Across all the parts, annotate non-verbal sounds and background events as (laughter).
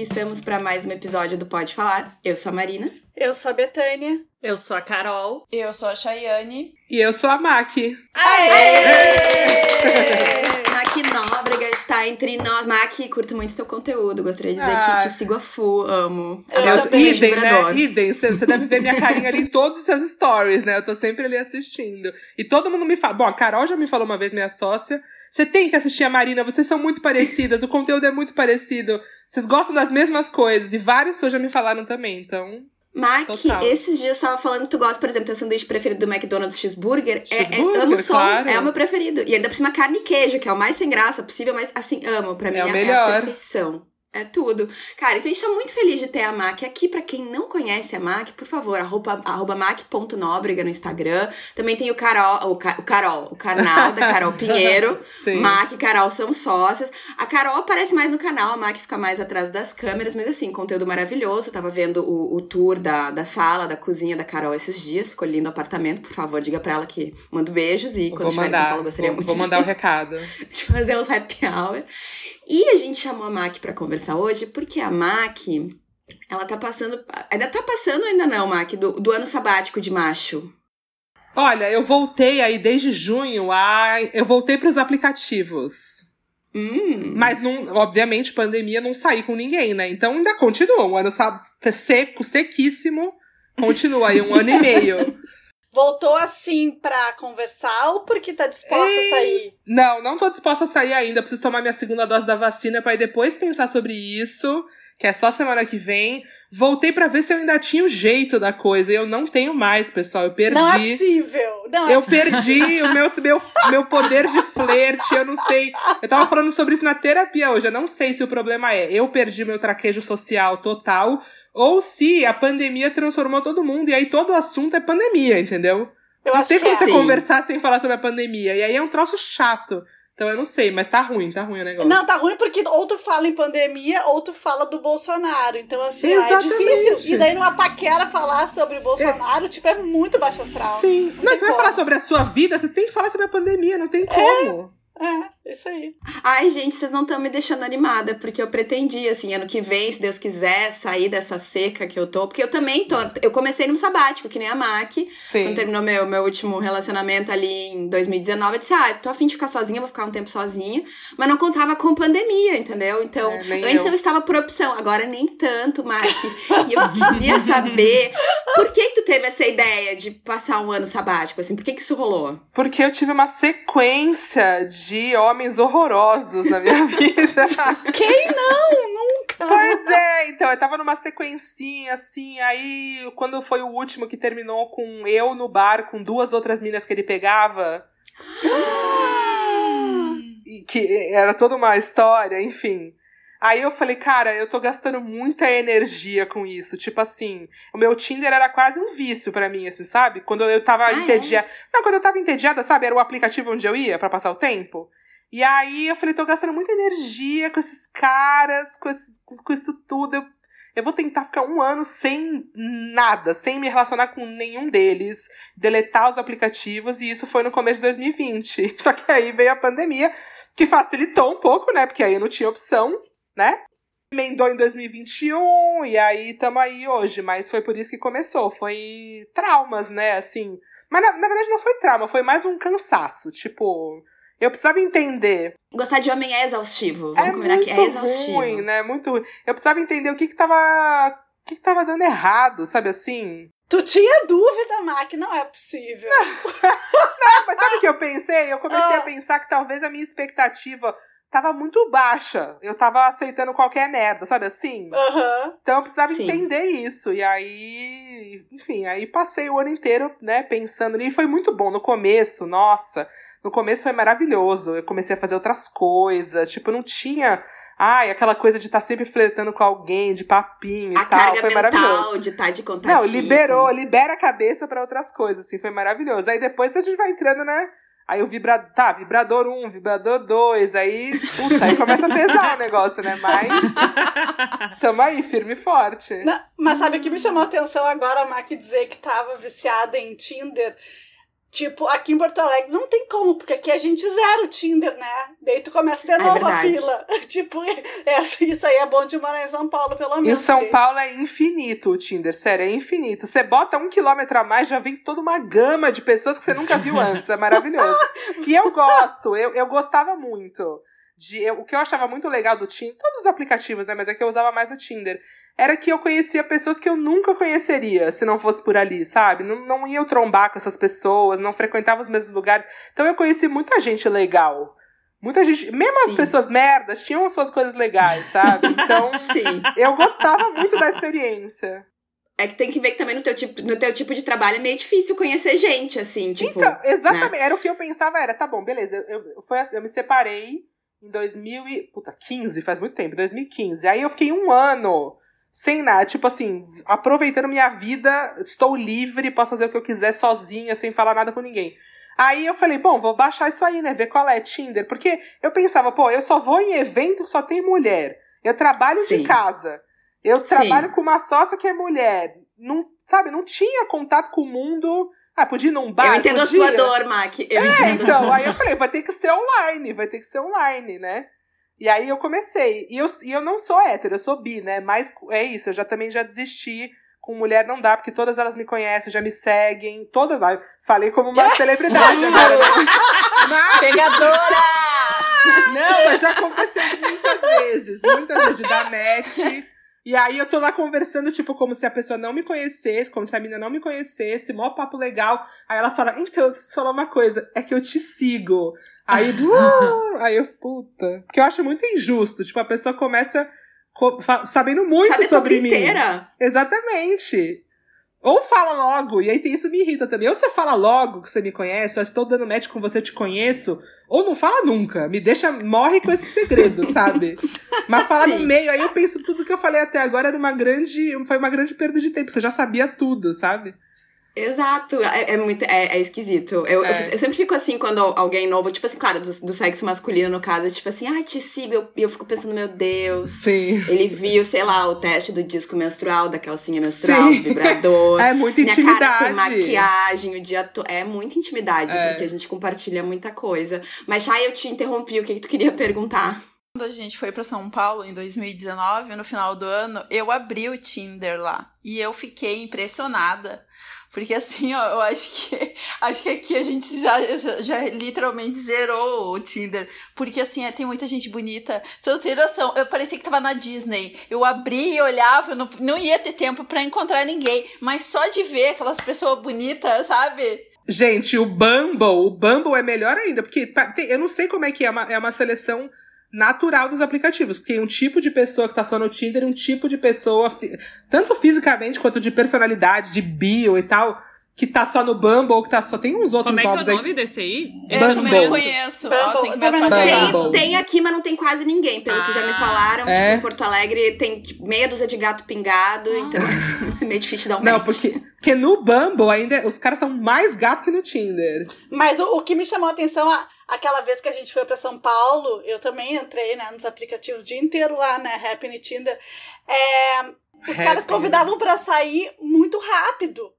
aqui estamos para mais um episódio do Pode Falar. Eu sou a Marina. Eu sou a Betânia. Eu sou a Carol. Eu sou a Chayane. E eu sou a Maki. Aê! Aê! Maki Nóbrega está entre nós. Maki, curto muito teu conteúdo. Gostaria de dizer ah. que, que sigo a Fu, amo. Eu é o idem, né? Idem. Você deve ver minha carinha ali em (laughs) todos os seus stories, né? Eu tô sempre ali assistindo. E todo mundo me fala. Bom, a Carol já me falou uma vez, minha sócia. Você tem que assistir a Marina, vocês são muito parecidas, o conteúdo é muito parecido. Vocês gostam das mesmas coisas. E várias pessoas já me falaram também, então. Mac, Total. esses dias eu tava falando que tu gosta, por exemplo, teu sanduíche preferido do McDonald's cheeseburger. cheeseburger é, é, amo som, claro. é o meu preferido. E ainda por cima carne e queijo, que é o mais sem graça possível, mas assim, amo. Pra mim é, é, é a perfeição. É tudo. Cara, então a gente tá muito feliz de ter a MAC aqui. Para quem não conhece a MAC, por favor, arroba, arroba mac.nóbrega no Instagram. Também tem o Carol, o, o Carol, o canal da Carol Pinheiro. (laughs) MAC e Carol são sócias. A Carol aparece mais no canal, a MAC fica mais atrás das câmeras, mas assim, conteúdo maravilhoso. Eu tava vendo o, o tour da, da sala, da cozinha da Carol esses dias. Ficou lindo o apartamento. Por favor, diga pra ela que mando beijos e quando estiver em São Paulo, gostaria vou, muito vou mandar o (laughs) recado. de fazer uns happy hour. E a gente chamou a Mac para conversar hoje porque a Mac, ela tá passando. Ainda tá passando, ainda não, Mac, do, do ano sabático de macho. Olha, eu voltei aí desde junho a. Eu voltei para os aplicativos. Hum. Mas, não, obviamente, pandemia não saí com ninguém, né? Então ainda continua. Um ano seco, sequíssimo. Continua aí um ano e meio. (laughs) Voltou assim pra conversar ou porque tá disposta Ei. a sair? Não, não tô disposta a sair ainda. Preciso tomar minha segunda dose da vacina para depois pensar sobre isso, que é só semana que vem. Voltei para ver se eu ainda tinha o jeito da coisa. E eu não tenho mais, pessoal. Eu perdi. Não é possível. Não é eu perdi o meu, meu, meu poder de flerte. Eu não sei. Eu tava falando sobre isso na terapia hoje. Eu não sei se o problema é eu perdi meu traquejo social total ou se a pandemia transformou todo mundo e aí todo o assunto é pandemia, entendeu? Eu não tem como você conversar sem falar sobre a pandemia. E aí é um troço chato. Então eu não sei, mas tá ruim, tá ruim o negócio. Não, tá ruim porque ou tu fala em pandemia ou tu fala do Bolsonaro. Então, assim, é difícil. E daí numa paquera falar sobre o Bolsonaro, é. tipo, é muito baixo astral. Sim. Não, não você como. vai falar sobre a sua vida, você tem que falar sobre a pandemia, não tem como. É. É, isso aí. Ai, gente, vocês não estão me deixando animada, porque eu pretendi, assim, ano que vem, se Deus quiser, sair dessa seca que eu tô. Porque eu também tô. Eu comecei no sabático, que nem a Mac. Sim. Quando terminou meu, meu último relacionamento ali em 2019, eu disse, ah, tô afim de ficar sozinha, vou ficar um tempo sozinha. Mas não contava com pandemia, entendeu? Então, é, antes eu. eu. estava por opção, agora nem tanto, Mac. e eu queria saber por que, que tu teve essa ideia de passar um ano sabático, assim, por que, que isso rolou? Porque eu tive uma sequência de de homens horrorosos na minha (laughs) vida. Quem não? Nunca! Pois é, então, eu tava numa sequencinha, assim, aí quando foi o último que terminou com eu no bar com duas outras minas que ele pegava. que era toda uma história, enfim. Aí eu falei, cara, eu tô gastando muita energia com isso. Tipo assim, o meu Tinder era quase um vício para mim, assim, sabe? Quando eu tava ah, é? entediada. É? Não, quando eu tava entediada, sabe? Era o aplicativo onde eu ia para passar o tempo. E aí eu falei, tô gastando muita energia com esses caras, com, esse, com isso tudo. Eu, eu vou tentar ficar um ano sem nada, sem me relacionar com nenhum deles, deletar os aplicativos, e isso foi no começo de 2020. (laughs) Só que aí veio a pandemia, que facilitou um pouco, né? Porque aí eu não tinha opção né? Emendou em 2021 e aí tamo aí hoje, mas foi por isso que começou. Foi traumas, né? Assim. Mas na, na verdade não foi trauma, foi mais um cansaço. Tipo, eu precisava entender. Gostar de homem é exaustivo. Vamos é combinar que é exaustivo. Ruim, né? Muito ruim. Eu precisava entender o que que tava. O que, que tava dando errado, sabe assim? Tu tinha dúvida, Mac, não é possível. (laughs) não, mas sabe o que eu pensei? Eu comecei ah. a pensar que talvez a minha expectativa tava muito baixa. Eu tava aceitando qualquer merda, sabe assim? Uhum. Então eu precisava Sim. entender isso. E aí, enfim, aí passei o ano inteiro, né, pensando. E foi muito bom no começo, nossa. No começo foi maravilhoso. Eu comecei a fazer outras coisas. Tipo, não tinha. Ai, aquela coisa de estar tá sempre flertando com alguém, de papinho a e tal. Carga foi mental maravilhoso. de estar tá de contato. Não, liberou, libera a cabeça para outras coisas, assim, foi maravilhoso. Aí depois a gente vai entrando, né? Aí o vibrador, tá, vibrador 1, um, vibrador 2, aí, putz, aí começa a pesar o negócio, né? Mas (laughs) tamo aí, firme e forte. Não, mas sabe o que me chamou a atenção agora, a Mac dizer que tava viciada em Tinder? Tipo, aqui em Porto Alegre não tem como, porque aqui a gente zera o Tinder, né? Daí tu começa de é novo é a fila. (laughs) tipo, é, isso aí é bom de morar em São Paulo, pelo menos. Em São Paulo é infinito o Tinder, sério, é infinito. Você bota um quilômetro a mais, já vem toda uma gama de pessoas que você nunca viu antes. É maravilhoso. (laughs) e eu gosto, eu, eu gostava muito. De, eu, o que eu achava muito legal do Tinder, todos os aplicativos, né? Mas é que eu usava mais o Tinder era que eu conhecia pessoas que eu nunca conheceria se não fosse por ali, sabe? Não, não ia eu trombar com essas pessoas, não frequentava os mesmos lugares. Então eu conheci muita gente legal. Muita gente, mesmo Sim. as pessoas merdas, tinham as suas coisas legais, sabe? Então, (laughs) Sim. eu gostava muito da experiência. É que tem que ver que também no teu tipo, no teu tipo de trabalho é meio difícil conhecer gente, assim, tipo. Então, exatamente. Né? Era o que eu pensava, era, tá bom, beleza. Eu, eu, foi, assim, eu me separei em 2015, faz muito tempo, 2015. Aí eu fiquei um ano sem nada, tipo assim, aproveitando minha vida, estou livre, posso fazer o que eu quiser sozinha, sem falar nada com ninguém. Aí eu falei, bom, vou baixar isso aí, né? Ver qual é Tinder. Porque eu pensava, pô, eu só vou em evento só tem mulher. Eu trabalho Sim. de casa. Eu trabalho Sim. com uma sócia que é mulher. Não, sabe, não tinha contato com o mundo. Ah, podia ir num bar. Eu entendo podia. a sua dor, Mac. Eu é, então, aí eu falei, vai ter que ser online, vai ter que ser online, né? E aí eu comecei. E eu, e eu não sou hétero, eu sou bi, né? Mas é isso, eu já também já desisti. Com mulher não dá, porque todas elas me conhecem, já me seguem. Todas. Ah, falei como uma (laughs) celebridade agora. Né? (laughs) Pegadora! Não, mas já aconteceu muitas vezes. Muitas vezes de dar match. E aí eu tô lá conversando, tipo, como se a pessoa não me conhecesse, como se a menina não me conhecesse, mó papo legal. Aí ela fala, então, eu preciso falar uma coisa, é que eu te sigo. Aí, (laughs) uh, aí eu, puta. Porque eu acho muito injusto. Tipo, a pessoa começa sabendo muito Sabe sobre mim. Inteira. Exatamente. Ou fala logo, e aí isso me irrita também. Ou você fala logo que você me conhece, eu estou dando match com você, eu te conheço. Ou não fala nunca. Me deixa, morre com esse segredo, (laughs) sabe? Mas fala Sim. no meio, aí eu penso tudo que eu falei até agora era uma grande. Foi uma grande perda de tempo. Você já sabia tudo, sabe? Exato, é, é muito, é, é esquisito. Eu, é. eu, eu, sempre fico assim quando alguém novo, tipo assim, claro, do, do sexo masculino no caso, é tipo assim, ai, ah, te sigo, e eu, eu fico pensando, meu Deus. Sim. Ele viu, sei lá, o teste do disco menstrual, da calcinha menstrual, Sim. do vibrador. (laughs) É muita intimidade. Minha cara sem maquiagem, o dia todo. É muita intimidade, é. porque a gente compartilha muita coisa. Mas, Chay, eu te interrompi, o que, que tu queria perguntar? Quando a gente foi para São Paulo em 2019, no final do ano, eu abri o Tinder lá. E eu fiquei impressionada porque assim, ó, eu acho que (laughs) acho que aqui a gente já, já, já literalmente zerou o Tinder. Porque assim, é, tem muita gente bonita. Você não tem noção, eu parecia que tava na Disney. Eu abri e olhava, não, não ia ter tempo para encontrar ninguém. Mas só de ver aquelas pessoas bonitas, sabe? Gente, o Bumble, o Bumble é melhor ainda, porque eu não sei como é que é, uma, é uma seleção natural dos aplicativos. Tem um tipo de pessoa que tá só no Tinder e um tipo de pessoa, tanto fisicamente quanto de personalidade, de bio e tal, que tá só no Bumble ou que tá só. Tem uns outros Como é que é o nome aí. desse aí? Eu também não conheço. Bumble, tem, tem, aqui, mas não tem quase ninguém, pelo ah, que já me ah. falaram. É? Tipo, em Porto Alegre tem tipo, meia dúzia de gato pingado, ah. então assim, é meio difícil dar um Não, match. porque, porque no Bumble ainda os caras são mais gatos que no Tinder. Mas o, o que me chamou a atenção. A Aquela vez que a gente foi para São Paulo, eu também entrei né, nos aplicativos o dia inteiro lá, né? Happy Tinder. É, os Happy. caras convidavam para sair muito rápido.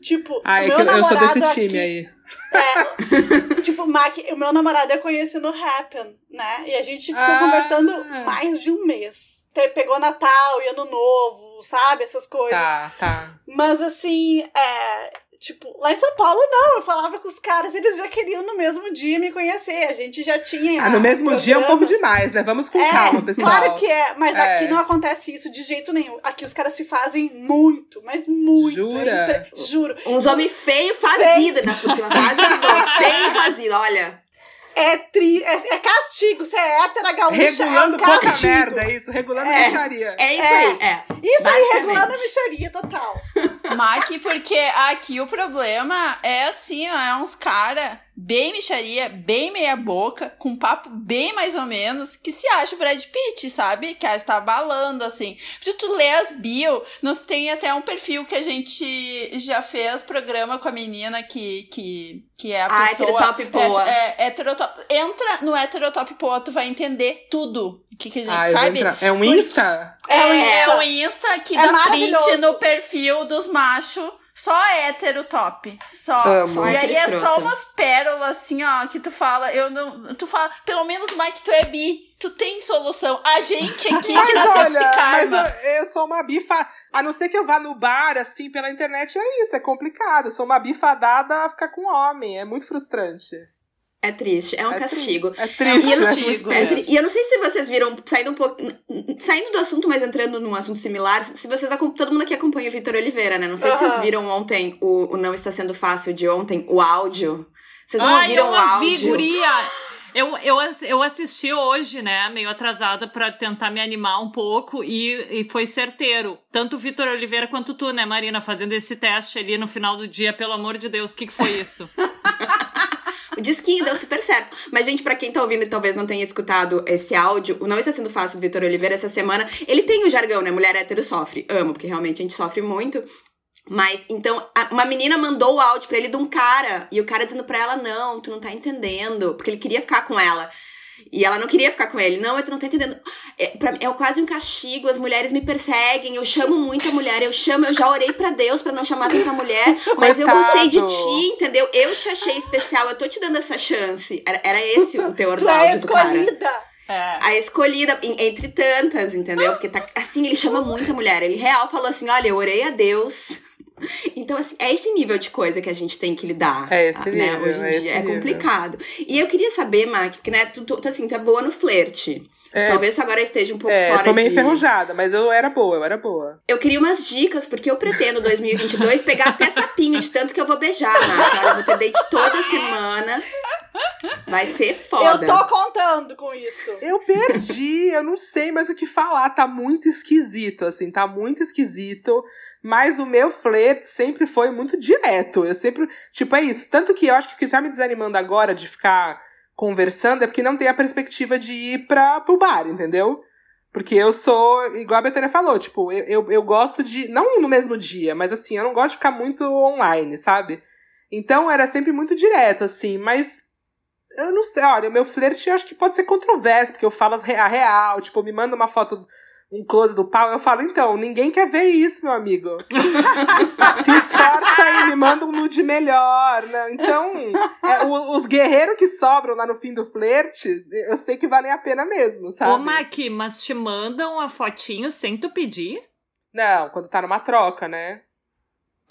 Tipo, ah, é meu namorado eu sou desse time aqui, aí. É, (laughs) tipo, Mac, o meu namorado eu conheci no Happen, né? E a gente ficou ah. conversando mais de um mês. Pegou Natal e Ano Novo, sabe? Essas coisas. Tá, tá. Mas assim, é, Tipo, lá em São Paulo, não. Eu falava com os caras, eles já queriam no mesmo dia me conhecer. A gente já tinha. Ah, no mesmo programas. dia é um pouco demais, né? Vamos com é, calma, pessoal. Claro que é, mas é. aqui não acontece isso de jeito nenhum. Aqui os caras se fazem muito, mas muito. Jura? É Juro. Uns homens feios fazidos, né? Por cima, fazem feio e fazido, olha. É, tri, é, é, castigo, você é hétera gaúcha, regulando é um pouca merda, é isso, regulando é, a micharia. É isso aí, é. Isso aí, regulando a micharia total. (laughs) Mac, porque aqui o problema é assim, ó, é uns cara bem micharia, bem meia boca, com papo bem mais ou menos, que se acha o Brad Pitt, sabe? Que está balando, assim. Se tu lê as bio, nós tem até um perfil que a gente já fez programa com a menina que, que, que é a ah, pessoa... heterotop poa. É, é, heterotop. Entra no heterotop poa, tu vai entender tudo. O que, que a gente ah, sabe? É um Insta? É, é, é um Insta que é dá print no perfil dos machos Só hétero top. Só. Amo. e aí é só umas pérolas, assim, ó, que tu fala, eu não. Tu fala, pelo menos, Mike, tu é bi. Tu tem solução. A gente aqui que nasceu olha, karma. Mas eu, eu, sou uma bifa. A não ser que eu vá no bar, assim, pela internet, é isso, é complicado. Eu sou uma bifadada a ficar com homem. É muito frustrante. É triste, é um é castigo. Tri é triste. É, um castigo, é, tri E eu não sei se vocês viram, saindo um pouco. Saindo do assunto, mas entrando num assunto similar, se vocês todo mundo aqui acompanha o Vitor Oliveira, né? Não sei se vocês viram ontem o, o Não Está Sendo Fácil de ontem, o áudio. Vocês não Ai, ouviram eu o áudio? Vi, guria. Eu, eu, eu assisti hoje, né, meio atrasada para tentar me animar um pouco e, e foi certeiro. Tanto o Vitor Oliveira quanto tu, né, Marina, fazendo esse teste ali no final do dia, pelo amor de Deus, o que, que foi isso? (laughs) O disquinho deu super certo. Mas, gente, para quem tá ouvindo e talvez não tenha escutado esse áudio, o Não Está Sendo Fácil do Vitor Oliveira essa semana, ele tem o jargão, né? Mulher hétero sofre. Amo, porque realmente a gente sofre muito. Mas, então, uma menina mandou o áudio pra ele de um cara, e o cara dizendo pra ela, não, tu não tá entendendo, porque ele queria ficar com ela. E ela não queria ficar com ele. Não, tu não tá entendendo. É, pra, é quase um castigo, as mulheres me perseguem, eu chamo muita mulher, eu chamo, eu já orei para Deus para não chamar tanta mulher, (laughs) mas eu gostei de ti, entendeu? Eu te achei especial, eu tô te dando essa chance. Era, era esse o teor do áudio do cara. É. A escolhida, entre tantas, entendeu? Porque tá assim, ele chama muita mulher. Ele real falou assim: olha, eu orei a Deus (laughs) então, assim, é esse nível de coisa que a gente tem que lidar. É esse né, nível, Hoje em é dia. É complicado. E eu queria saber, Mac, porque, né, tu, tu, assim, tu é boa no flerte. É, Talvez agora esteja um pouco é, fora tô meio de... enferrujada, mas eu era boa, eu era boa. Eu queria umas dicas, porque eu pretendo 2022 pegar até sapinho de tanto que eu vou beijar, Mac. Eu vou ter date toda semana. Vai ser foda. Eu tô contando com isso. Eu perdi, eu não sei mais o que falar. Tá muito esquisito, assim, tá muito esquisito. Mas o meu flerte sempre foi muito direto. Eu sempre. Tipo, é isso. Tanto que eu acho que o que tá me desanimando agora de ficar conversando é porque não tem a perspectiva de ir pra, pro bar, entendeu? Porque eu sou, igual a Betânia falou, tipo, eu, eu, eu gosto de. Não no mesmo dia, mas assim, eu não gosto de ficar muito online, sabe? Então era sempre muito direto, assim, mas. Eu não sei, olha, o meu flerte eu acho que pode ser controverso, porque eu falo a real, tipo, me manda uma foto um close do pau, eu falo, então, ninguém quer ver isso, meu amigo. (laughs) Se esforça aí, me manda um nude melhor, né? Então, é, o, os guerreiros que sobram lá no fim do flerte, eu sei que valem a pena mesmo, sabe? Ô, Maqui, mas te mandam a fotinho sem tu pedir? Não, quando tá numa troca, né?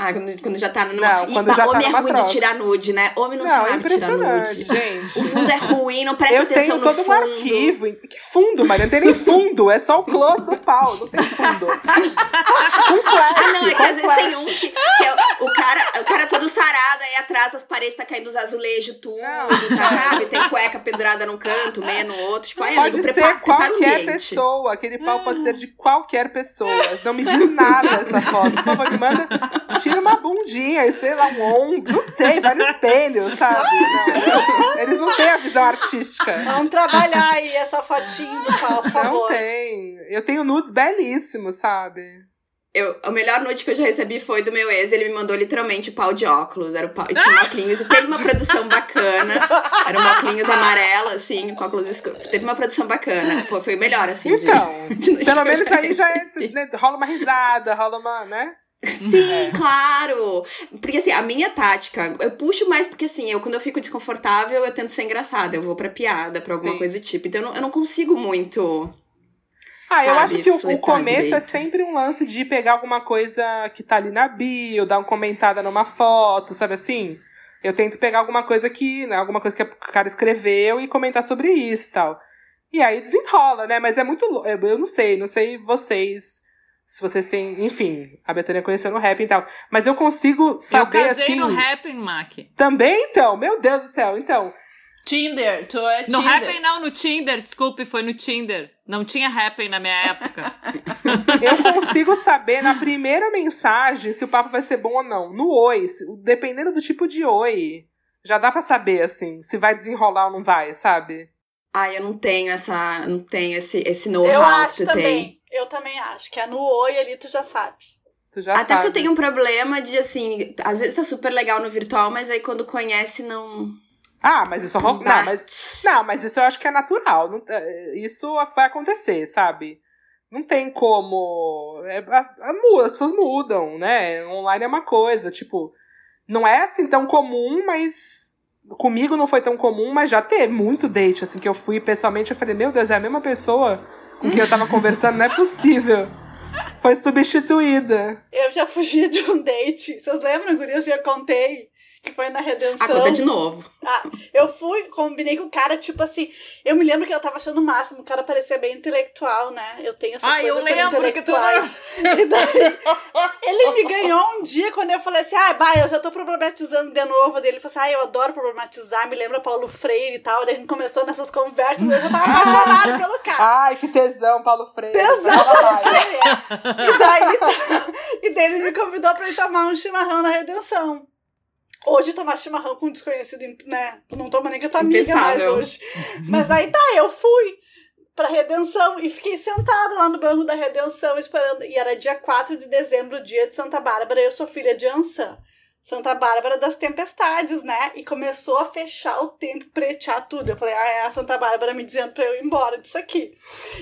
Ah, quando, quando já tá no. Não, quando e, já homem tá é ruim troca. de tirar nude, né? Homem não, não sabe é tirar nude. Gente. O fundo é ruim, não presta eu atenção no fundo. Eu tenho todo um arquivo. Que fundo, mas não tem nem fundo. É só o close do pau, não tem fundo. (laughs) um flash, ah, não, é que às vezes tem uns que, que é o, cara, o cara todo sarado, aí atrás as paredes tá caindo os azulejos, tudo, tá, sabe? Tem cueca pendurada num canto, meia no outro. Tipo, aí, pode amigo, ser prepara, qualquer prepara pessoa. Aquele pau pode ser de qualquer pessoa. Não me diz nada essa foto. Por favor, me manda. Tira uma bundinha e sei lá, um ombro. Não sei, vai no espelho, sabe? Não, eles não têm a visão artística. Vamos trabalhar aí essa fotinho do pau, por favor. Não tem. Eu tenho nudes belíssimos, sabe? Eu, o melhor nude que eu já recebi foi do meu ex. Ele me mandou literalmente o pau de óculos. Era o pau, tinha um óculos e teve uma produção bacana. Era um óculos amarelo, assim, com óculos escuros. Teve uma produção bacana. Foi, foi o melhor, assim. Então, (laughs) de, de pelo menos aí já é, né, rola uma risada, rola uma, né? Sim, (laughs) é. claro! Porque assim, a minha tática, eu puxo mais porque assim, eu quando eu fico desconfortável, eu tento ser engraçada, eu vou pra piada, pra alguma Sim. coisa do tipo. Então eu não, eu não consigo muito. Ah, sabe, eu acho que o, o começo direito. é sempre um lance de pegar alguma coisa que tá ali na bio, dar uma comentada numa foto, sabe assim? Eu tento pegar alguma coisa que, né, alguma coisa que o cara escreveu e comentar sobre isso e tal. E aí desenrola, né? Mas é muito. Eu não sei, não sei vocês se vocês têm, enfim, a Betânia conheceu no rap e tal. Mas eu consigo saber eu casei assim. no rap, Mac. Também então, meu Deus do céu, então. Tinder, tu é Tinder. No Happn não, no Tinder, desculpe, foi no Tinder. Não tinha Happn na minha época. (laughs) eu consigo saber na primeira mensagem se o papo vai ser bom ou não. No oi, se, dependendo do tipo de oi, já dá para saber assim, se vai desenrolar ou não vai, sabe? Ah, eu não tenho essa, não tenho esse esse know-how que tu também. tem. Eu também acho que é no oi ali tu já sabe. Tu já Até sabe. porque eu tenho um problema de assim, às vezes tá super legal no virtual, mas aí quando conhece não Ah, mas isso. Tá. Não, mas, não, mas isso eu acho que é natural. não- é, Isso vai acontecer, sabe? Não tem como. É, as, as pessoas mudam, né? Online é uma coisa, tipo, não é assim tão comum, mas comigo não foi tão comum, mas já teve muito date, assim, que eu fui pessoalmente, eu falei, meu Deus, é a mesma pessoa com quem eu tava conversando, não é possível. Foi substituída. Eu já fugi de um date. Vocês lembram, Gurias? Eu contei que foi na Redenção. Ah, conta de novo. Ah, eu fui, combinei com o cara, tipo assim, eu me lembro que eu tava achando o máximo, o cara parecia bem intelectual, né? Eu tenho essa ah, coisa eu lembro que tu (laughs) E daí, ele me ganhou um dia quando eu falei assim, ah, bah, eu já tô problematizando de novo dele. Ele falou assim, ah, eu adoro problematizar, me lembra Paulo Freire e tal. Daí a gente começou nessas conversas, eu já tava apaixonada pelo cara. Ai, que tesão, Paulo Freire. Tesão, Paulo Freire. E daí, (laughs) e daí ele me convidou pra ir tomar um chimarrão na Redenção. Hoje tomar chimarrão com um desconhecido, né? Tu não toma nem que eu amiga mais hoje. Mas aí tá, eu fui pra Redenção e fiquei sentada lá no banco da Redenção esperando. E era dia 4 de dezembro, dia de Santa Bárbara. Eu sou filha de Ançã. Santa Bárbara das Tempestades, né? E começou a fechar o tempo, pretear tudo. Eu falei, ah, é a Santa Bárbara me dizendo pra eu ir embora disso aqui.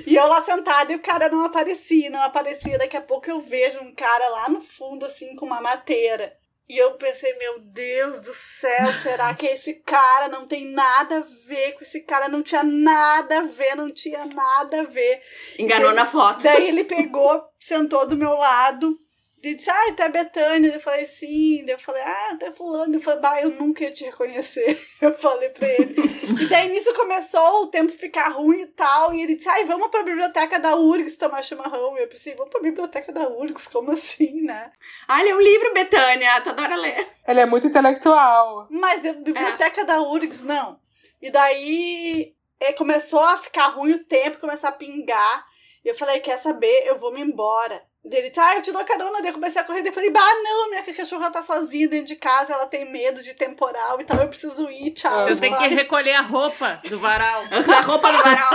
E eu lá sentada e o cara não aparecia, não aparecia. Daqui a pouco eu vejo um cara lá no fundo, assim, com uma mateira. E eu pensei, meu Deus do céu, será que esse cara não tem nada a ver com esse cara? Não tinha nada a ver, não tinha nada a ver. Enganou na foto. Daí ele pegou, sentou do meu lado ele disse, ah, até Betânia. Eu falei, sim. Eu falei, ah, até fulano. Eu falei, bah, eu nunca ia te reconhecer. (laughs) Eu falei pra ele. e daí nisso começou o tempo ficar ruim e tal. E ele disse, ai, vamos pra biblioteca da URGS tomar chimarrão. E eu pensei, vamos pra biblioteca da URGS? Como assim, né? Ah, ele é um livro, Betânia. Tu adora ler. Ele é muito intelectual. Mas a biblioteca é. da URGS, não. E daí é, começou a ficar ruim o tempo, começar a pingar. E eu falei, quer saber? Eu vou me embora. Ele disse, ah, eu te dou carona. Daí eu comecei a correr. Daí eu falei, bah, não, minha cachorra tá sozinha dentro de casa, ela tem medo de temporal, então eu preciso ir, tchau. Eu tenho que recolher a roupa do varal. (laughs) a roupa do varal.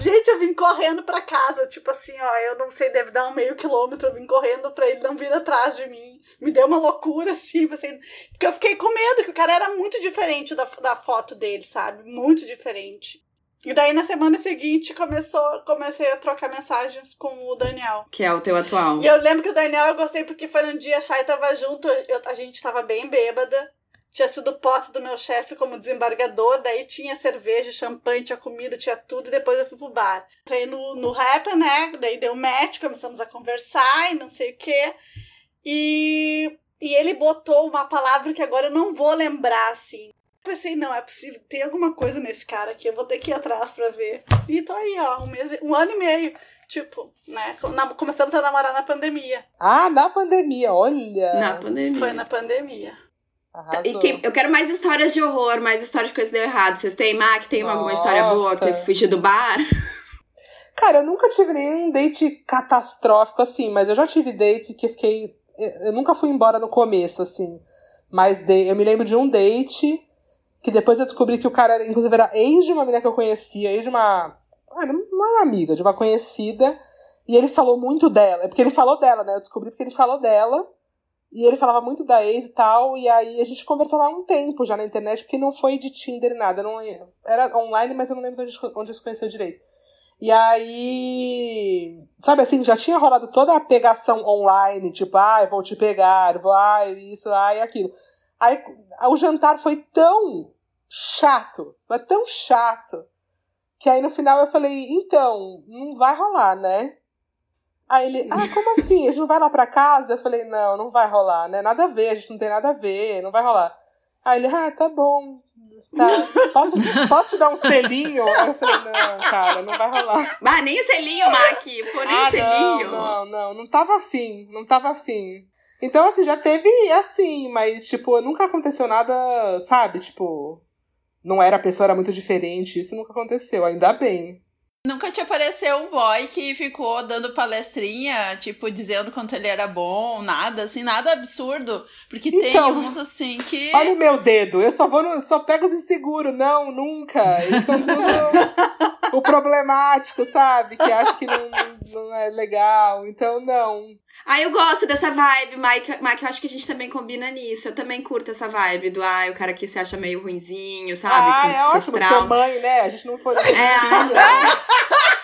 Gente, eu vim correndo pra casa, tipo assim, ó, eu não sei, deve dar um meio quilômetro, eu vim correndo pra ele não vir atrás de mim. Me deu uma loucura, assim, assim, porque eu fiquei com medo, que o cara era muito diferente da, da foto dele, sabe? Muito diferente. E daí na semana seguinte começou, comecei a trocar mensagens com o Daniel. Que é o teu atual. E eu lembro que o Daniel eu gostei porque foi um dia a Chay tava junto, eu, a gente tava bem bêbada. Tinha sido posse do meu chefe como desembargador, daí tinha cerveja, champanhe, tinha comida, tinha tudo, e depois eu fui pro bar. Entrei no, no rap, né? Daí deu match, começamos a conversar e não sei o quê. E, e ele botou uma palavra que agora eu não vou lembrar, assim pensei, não, é possível, tem alguma coisa nesse cara aqui, eu vou ter que ir atrás pra ver. E tô aí, ó, um mês, um ano e meio. Tipo, né? Começamos a namorar na pandemia. Ah, na pandemia, olha! Na pandemia. Foi na pandemia. Arrasou. E que, eu quero mais histórias de horror, mais histórias de coisas que deu errado. Vocês têm, Mac? Tem Nossa. alguma história boa que fugiu do bar? (laughs) Cara, eu nunca tive nenhum date catastrófico assim, mas eu já tive dates que eu fiquei. Eu nunca fui embora no começo, assim. Mas eu me lembro de um date que depois eu descobri que o cara, inclusive, era ex de uma menina que eu conhecia, ex de uma. Ah, não era amiga, de uma conhecida. E ele falou muito dela. É porque ele falou dela, né? Eu descobri porque ele falou dela. E ele falava muito da ex e tal. E aí a gente conversava há um tempo já na internet, porque não foi de Tinder nada. Não, era online, mas eu não lembro onde, onde se conheceu direito. E aí, sabe assim, já tinha rolado toda a pegação online, tipo, ai, ah, vou te pegar, vou, ai, isso, ai, aquilo. Aí o jantar foi tão chato, mas tão chato, que aí no final eu falei, então, não vai rolar, né? Aí ele, ah, como (laughs) assim? A gente não vai lá pra casa? Eu falei, não, não vai rolar, né? Nada a ver, a gente não tem nada a ver, não vai rolar. Aí ele, ah, tá bom. Tá, posso, posso te dar um selinho? Aí eu falei, não, cara, não vai rolar. Ah, nem o selinho, Mac, pô, nem ah, o selinho. Não, não, não, não tava afim, não tava afim. Então, assim, já teve assim, mas, tipo, nunca aconteceu nada, sabe? Tipo, não era a pessoa, era muito diferente. Isso nunca aconteceu, ainda bem. Nunca te apareceu um boy que ficou dando palestrinha, tipo, dizendo quanto ele era bom, nada, assim, nada absurdo. Porque então, tem uns assim que. (laughs) Olha o meu dedo, eu só vou no, só pego os inseguros. Não, nunca. Eles são tudo (laughs) o problemático, sabe? Que acho que não, não é legal. Então, não. Ah, eu gosto dessa vibe, Mike. Mike, eu acho que a gente também combina nisso. Eu também curto essa vibe do, ah, o cara que se acha meio ruinzinho, sabe? Ah, é ótimo ser mãe, né? A gente não foi... É, (laughs)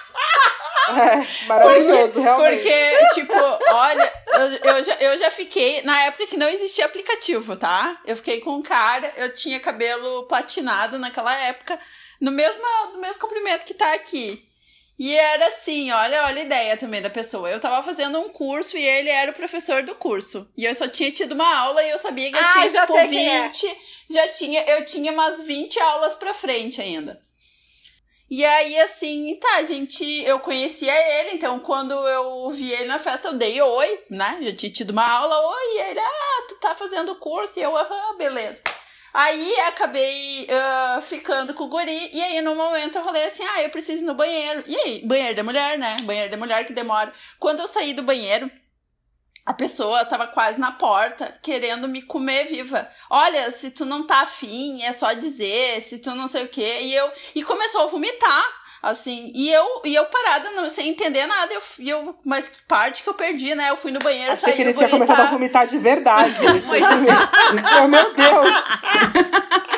É, maravilhoso, porque, realmente. Porque, tipo, olha, eu, eu, já, eu já fiquei, na época que não existia aplicativo, tá? Eu fiquei com um cara, eu tinha cabelo platinado naquela época, no mesmo, no mesmo comprimento que tá aqui. E era assim, olha, olha a ideia também da pessoa. Eu tava fazendo um curso e ele era o professor do curso. E eu só tinha tido uma aula e eu sabia que eu ah, tinha, já tipo, 20. É. Já tinha, eu tinha umas 20 aulas pra frente ainda. E aí, assim, tá, gente, eu conhecia ele, então quando eu vi ele na festa, eu dei oi, né? Já tinha tido uma aula, oi, e ele, ah, tu tá fazendo curso, e eu, aham, beleza. Aí acabei uh, ficando com o guri, e aí no momento eu falei assim: ah, eu preciso ir no banheiro. E aí, banheiro da mulher, né? Banheiro da mulher que demora. Quando eu saí do banheiro, a pessoa tava quase na porta, querendo me comer viva. Olha, se tu não tá afim, é só dizer, se tu não sei o quê. E eu. E começou a vomitar. Assim, e eu, e eu parada, não, sem entender nada, eu, eu, mas que parte que eu perdi, né? Eu fui no banheiro, Achei saí, que ele tinha começado a vomitar de verdade. (laughs) (laughs) oh, meu Deus!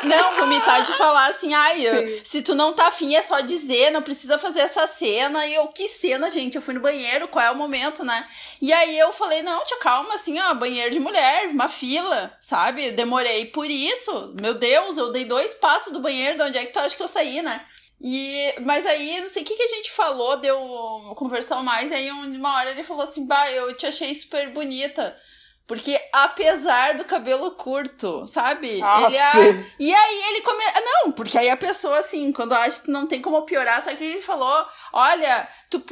Não, vomitar de falar assim, ai, eu, se tu não tá afim, é só dizer, não precisa fazer essa cena. E eu, que cena, gente? Eu fui no banheiro, qual é o momento, né? E aí eu falei, não, tia, calma, assim, ó, banheiro de mulher, uma fila, sabe? Demorei por isso. Meu Deus, eu dei dois passos do banheiro, de onde é que tu acha que eu saí, né? E, mas aí, não sei o que, que a gente falou, deu conversar mais, aí uma hora ele falou assim, bah, eu te achei super bonita. Porque apesar do cabelo curto, sabe? Ah, ele é... E aí ele come... Não, porque aí a pessoa, assim, quando acha que não tem como piorar, sabe que ele falou? Olha, tu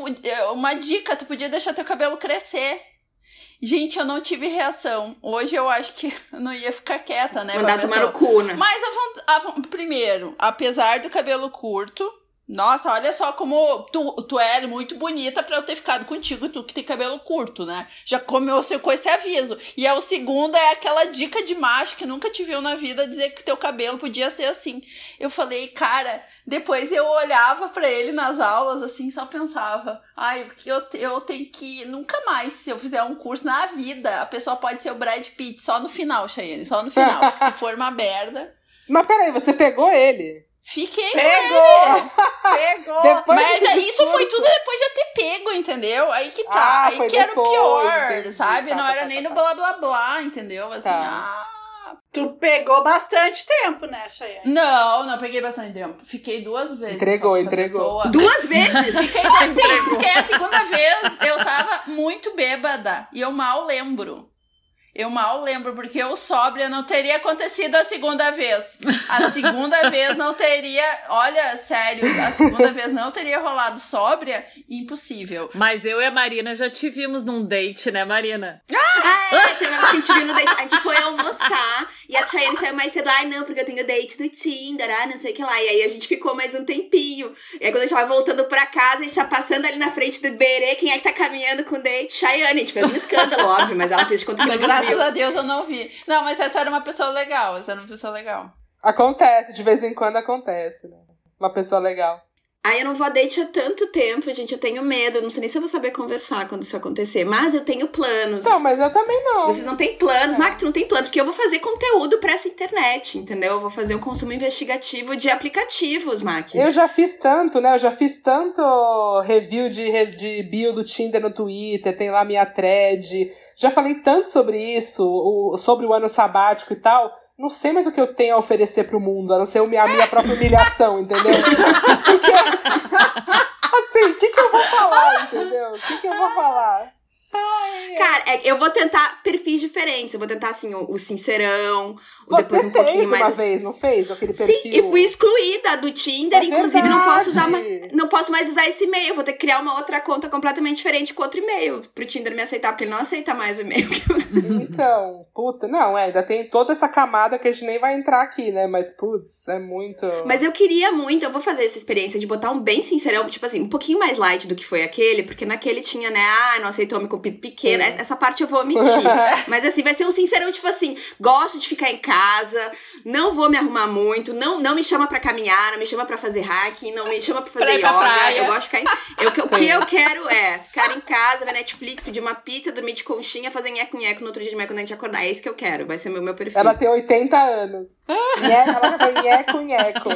uma dica, tu podia deixar teu cabelo crescer. Gente, eu não tive reação. Hoje eu acho que (laughs) eu não ia ficar quieta, né? Mandar tomar no cu, né? Mas, a, a, primeiro, apesar do cabelo curto, nossa, olha só como tu, tu é muito bonita para eu ter ficado contigo, tu que tem cabelo curto, né? Já começou com esse aviso. E é o segundo é aquela dica de macho que nunca te viu na vida dizer que teu cabelo podia ser assim. Eu falei, cara, depois eu olhava para ele nas aulas assim, só pensava, ai, eu, eu tenho que nunca mais, se eu fizer um curso na vida, a pessoa pode ser o Brad Pitt só no final, Cheyenne, só no final, se (laughs) for uma merda. Mas peraí, você pegou ele? Fiquei Pegou! Pegou! Depois Mas isso discurso... foi tudo depois de ter pego, entendeu? Aí que tá. Ah, aí que depois, era o pior, entendi. sabe? Tá, Não tá, era tá, nem tá, no tá. blá blá blá, entendeu? Assim, tá. ah. Tu pegou bastante tempo, né, Chayane? Não, não peguei bastante tempo. Fiquei duas vezes. Entregou, entregou. Pessoa. Duas vezes? Fiquei assim, porque a (laughs) segunda vez eu tava muito bêbada e eu mal lembro. Eu mal lembro, porque eu sóbria não teria acontecido a segunda vez. A (laughs) segunda vez não teria. Olha, sério, a segunda vez não teria rolado sóbria. Impossível. Mas eu e a Marina já te vimos num date, né, Marina? Ah, é, tem uma que a gente viu no date. A gente foi almoçar e a Chayane saiu mais cedo. Ai, não, porque eu tenho date do Tinder, ah, não sei o que lá. E aí a gente ficou mais um tempinho. E aí quando a gente tava voltando pra casa, a gente tá passando ali na frente do Berê. Quem é que tá caminhando com o date? Chayane. A gente fez um escândalo, óbvio, mas ela fez de conta que não Graças a Deus eu não vi. Não, mas essa era uma pessoa legal. Essa era uma pessoa legal. Acontece, de vez em quando acontece, né? Uma pessoa legal. Ai, eu não vou a date há tanto tempo, gente. Eu tenho medo. Eu não sei nem se eu vou saber conversar quando isso acontecer. Mas eu tenho planos. Não, mas eu também não. Vocês não têm planos. É. Mark, tu não tem planos. Porque eu vou fazer conteúdo pra essa internet, entendeu? Eu vou fazer um consumo investigativo de aplicativos, Mark. Eu já fiz tanto, né? Eu já fiz tanto review de, de bio do Tinder no Twitter. Tem lá minha thread. Já falei tanto sobre isso, sobre o ano sabático e tal não sei mais o que eu tenho a oferecer pro mundo, a não ser a minha própria humilhação, (laughs) entendeu? Porque, (laughs) assim, o que, que eu vou falar, entendeu? O que, que eu vou falar? Cara, é, eu vou tentar perfis diferentes. Eu vou tentar, assim, o, o sincerão, o depois um pouquinho mais. uma vez, não fez? Aquele perfil? Sim, e fui excluída do Tinder. É inclusive, verdade. não posso usar não posso mais usar esse e-mail. Vou ter que criar uma outra conta completamente diferente com outro e-mail pro Tinder me aceitar, porque ele não aceita mais o e-mail que eu Então, puta, não, é, ainda tem toda essa camada que a gente nem vai entrar aqui, né? Mas, putz, é muito. Mas eu queria muito, eu vou fazer essa experiência de botar um bem sincerão, tipo assim, um pouquinho mais light do que foi aquele, porque naquele tinha, né? Ah, não aceitou me pequeno. Sim. Essa parte eu vou omitir. (laughs) Mas assim, vai ser um sincerão, tipo assim, gosto de ficar em casa, não vou me arrumar muito, não, não me chama pra caminhar, não me chama pra fazer hacking, não me chama pra fazer pra yoga. Eu gosto de ficar em. Eu, o que eu quero é ficar em casa, ver Netflix, pedir uma pizza, dormir de conchinha, fazer nheco-nheco no outro dia de manhã quando a gente acordar. É isso que eu quero, vai ser meu, meu perfil. Ela tem 80 anos. ela já tem nheco-nheco. (laughs)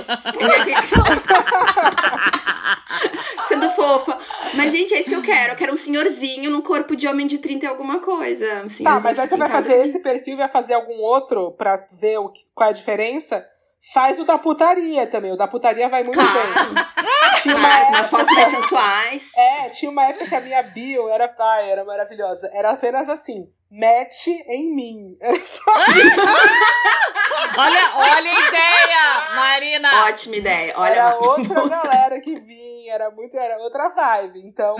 Sendo fofa. Mas, gente, é isso que eu quero. Eu quero um senhorzinho no corpo de homem de 30 e alguma coisa. Um tá, mas aí você vai fazer esse perfil e vai fazer algum outro pra ver o que, qual é a diferença? Faz o da putaria também. O da putaria vai muito claro. bem. (laughs) Tinha uma época... nas fotos (laughs) mais sensuais. É, tinha uma época que a minha bio era, ai, era maravilhosa. Era apenas assim mete em mim. (laughs) Era só. olha, olha a ideia, Marina! Ótima ideia. Olha, era outra galera que vinha, era muito, era outra vibe. Então,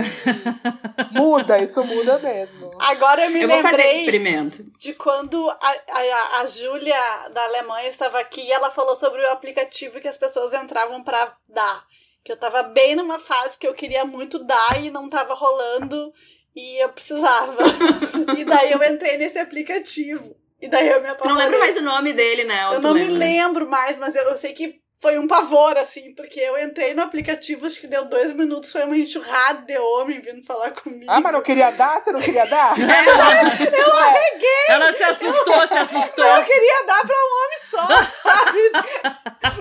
(laughs) muda, isso muda mesmo. Agora eu me eu lembrei experimento. de quando a, a, a Júlia da Alemanha estava aqui e ela falou sobre o aplicativo que as pessoas entravam para dar. Que eu tava bem numa fase que eu queria muito dar e não tava rolando. E eu precisava. (laughs) e daí eu entrei nesse aplicativo. E daí eu me apaixonei. Tu não lembro mais o nome dele, né? Eu não lembra? me lembro mais, mas eu, eu sei que foi um pavor, assim, porque eu entrei no aplicativo, acho que deu dois minutos, foi uma enxurrada de homem vindo falar comigo. Ah, mas não queria dar? Você não queria dar? eu, (laughs) eu arreguei! Ela se assustou, eu, se assustou. Eu queria dar pra um homem só, sabe?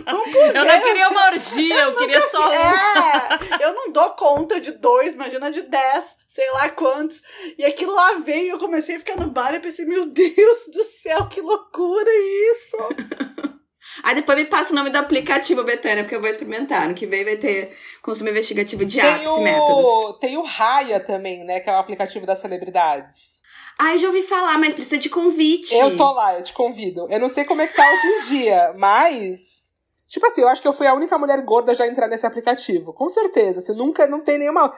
Um por eu não queria uma orgia, eu, eu queria só um. É, eu não dou conta de dois, imagina de dez sei lá quantos. E aquilo lá veio, eu comecei a ficar no bar e pensei, meu Deus do céu, que loucura isso! (laughs) Aí depois me passa o nome do aplicativo, Betânia, porque eu vou experimentar. No que vem vai ter consumo investigativo de tem apps o... e métodos. Tem o Raya também, né? Que é o aplicativo das celebridades. Ah, eu já ouvi falar, mas precisa de convite. Eu tô lá, eu te convido. Eu não sei como é que tá hoje em dia, mas Tipo assim, eu acho que eu fui a única mulher gorda já a entrar nesse aplicativo. Com certeza. Você nunca não tem nenhuma.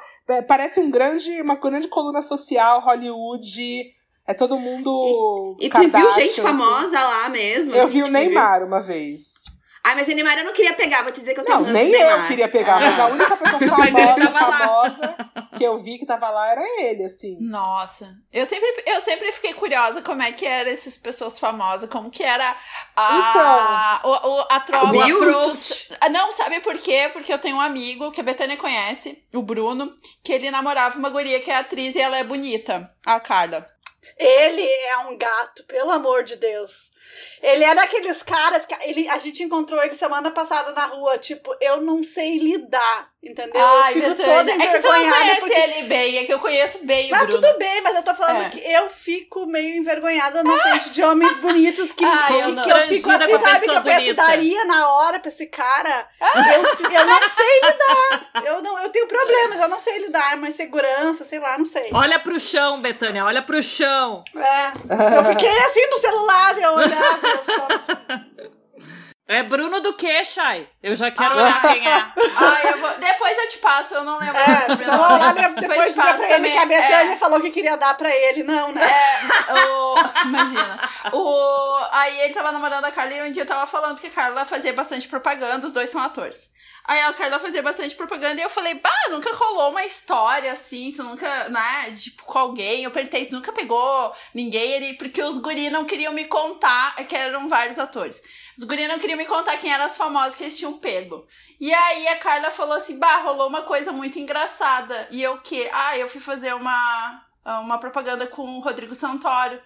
Parece um grande, uma grande coluna social, Hollywood. É todo mundo. E, e tu viu gente assim. famosa lá mesmo? Eu assim, vi o tipo, Neymar viu? uma vez. Ai, mas o Neymar eu não queria pegar, vou te dizer que eu tenho Não, nem eu queria pegar, mas a única pessoa (laughs) famosa, famosa que eu vi que tava lá era ele, assim. Nossa. Eu sempre, eu sempre fiquei curiosa como é que eram essas pessoas famosas, como que era a, então, o, o, a troca. O não, sabe por quê? Porque eu tenho um amigo que a Betânia conhece, o Bruno, que ele namorava uma guria que é atriz e ela é bonita, a Carla. Ele é um gato, pelo amor de Deus. Ele é daqueles caras que ele, a gente encontrou ele semana passada na rua. Tipo, eu não sei lidar, entendeu? Ai, eu fico toda envergonhada. É que tu não conhece porque... ele bem, é que eu conheço bem o mas Bruno. tudo bem, mas eu tô falando é. que eu fico meio envergonhada na frente de homens bonitos que, (laughs) ah, que, eu, que eu fico assim, sabe? Que eu penso, daria na hora pra esse cara. (laughs) Eu, eu não sei lidar. Eu, não, eu tenho problemas, eu não sei lidar, mas segurança, sei lá, não sei. Olha pro chão, Betânia, olha pro chão. É. Eu fiquei assim no celular, eu olhava. (laughs) É Bruno do que, Chay? Eu já quero ah. olhar quem é. (laughs) Ah, eu vou... Depois eu te passo, eu não lembro é, sobre lá, depois, depois te passo pra ele que a Betânia é... falou que queria dar pra ele. Não, né? É, o... (laughs) Imagina. O... Aí ele tava namorando a Carla e um dia eu tava falando que a Carla fazia bastante propaganda, os dois são atores. Aí a Carla fazia bastante propaganda e eu falei, bah, nunca rolou uma história assim, tu nunca, né, tipo, com alguém. Eu perguntei, tu nunca pegou ninguém ali, porque os guri não queriam me contar, que eram vários atores. Os guri não queriam me contar quem eram as famosas que eles tinham pego. E aí a Carla falou assim, bah, rolou uma coisa muito engraçada. E eu que? Ah, eu fui fazer uma, uma propaganda com o Rodrigo Santoro.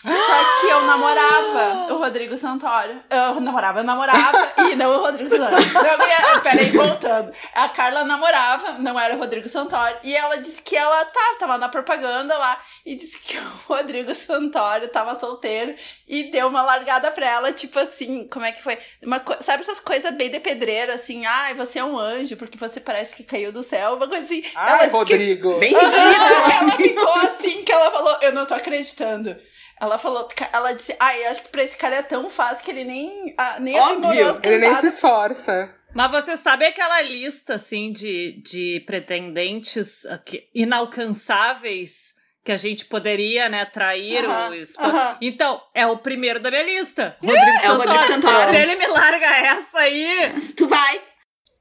Só que eu namorava o Rodrigo Santoro. Eu namorava, eu namorava. (laughs) e não o Rodrigo Santoro. Eu, peraí, voltando. A Carla namorava, não era o Rodrigo Santoro. E ela disse que ela tá, tava na propaganda lá. E disse que (laughs) o Rodrigo Santoro tava solteiro. E deu uma largada pra ela, tipo assim, como é que foi? Uma, sabe essas coisas bem de pedreiro, assim? Ai, você é um anjo, porque você parece que caiu do céu. Uma coisa assim. Ai, Rodrigo. Que, bem ridículo. Ela ficou (laughs) assim, que ela falou, eu não tô acreditando. Ela falou, ela disse, ai, ah, acho que pra esse cara é tão fácil que ele nem, ah, nem Óbvio, ele nem se esforça. Mas você sabe aquela lista, assim, de, de pretendentes inalcançáveis que a gente poderia, né, trair uh -huh, os... Uh -huh. Então, é o primeiro da minha lista. Rodrigo é, Santoro. É o Rodrigo Santoro. Se ele me larga essa aí... Tu vai.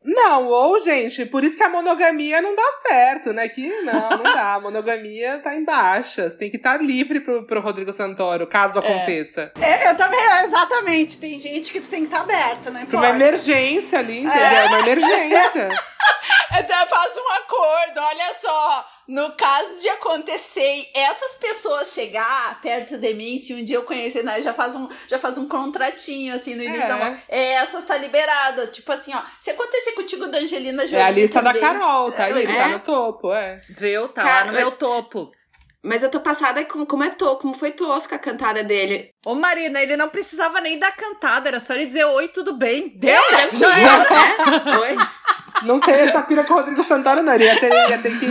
Não, ou, gente, por isso que a monogamia não dá certo, né? Que não, não (laughs) dá. A monogamia tá em baixas. Tem que estar tá livre pro, pro Rodrigo Santoro, caso é. aconteça. É, eu também, exatamente. Tem gente que tu tem que estar tá aberta, não importa. Pra uma emergência ali, entendeu? É. Uma emergência. (laughs) Até faz um acordo, olha só. No caso de acontecer essas pessoas chegar perto de mim, se um dia eu conhecer, né, já faz um, já faz um contratinho assim no início é. da é, essas tá liberada. Tipo assim, ó, se acontecer contigo da Angelina Jolie. É a lista também, da Carol, tá ali, é. tá no topo, é. Viu? Tá Cara, lá no meu topo. Mas eu tô passada com como é to, como foi tosca a cantada dele. Ô Marina, ele não precisava nem dar cantada, era só ele dizer oi, tudo bem. Deu? É, já era. É? Oi. Não tem essa pira com o Rodrigo Santana, não. Ele ia ter, ia ter que.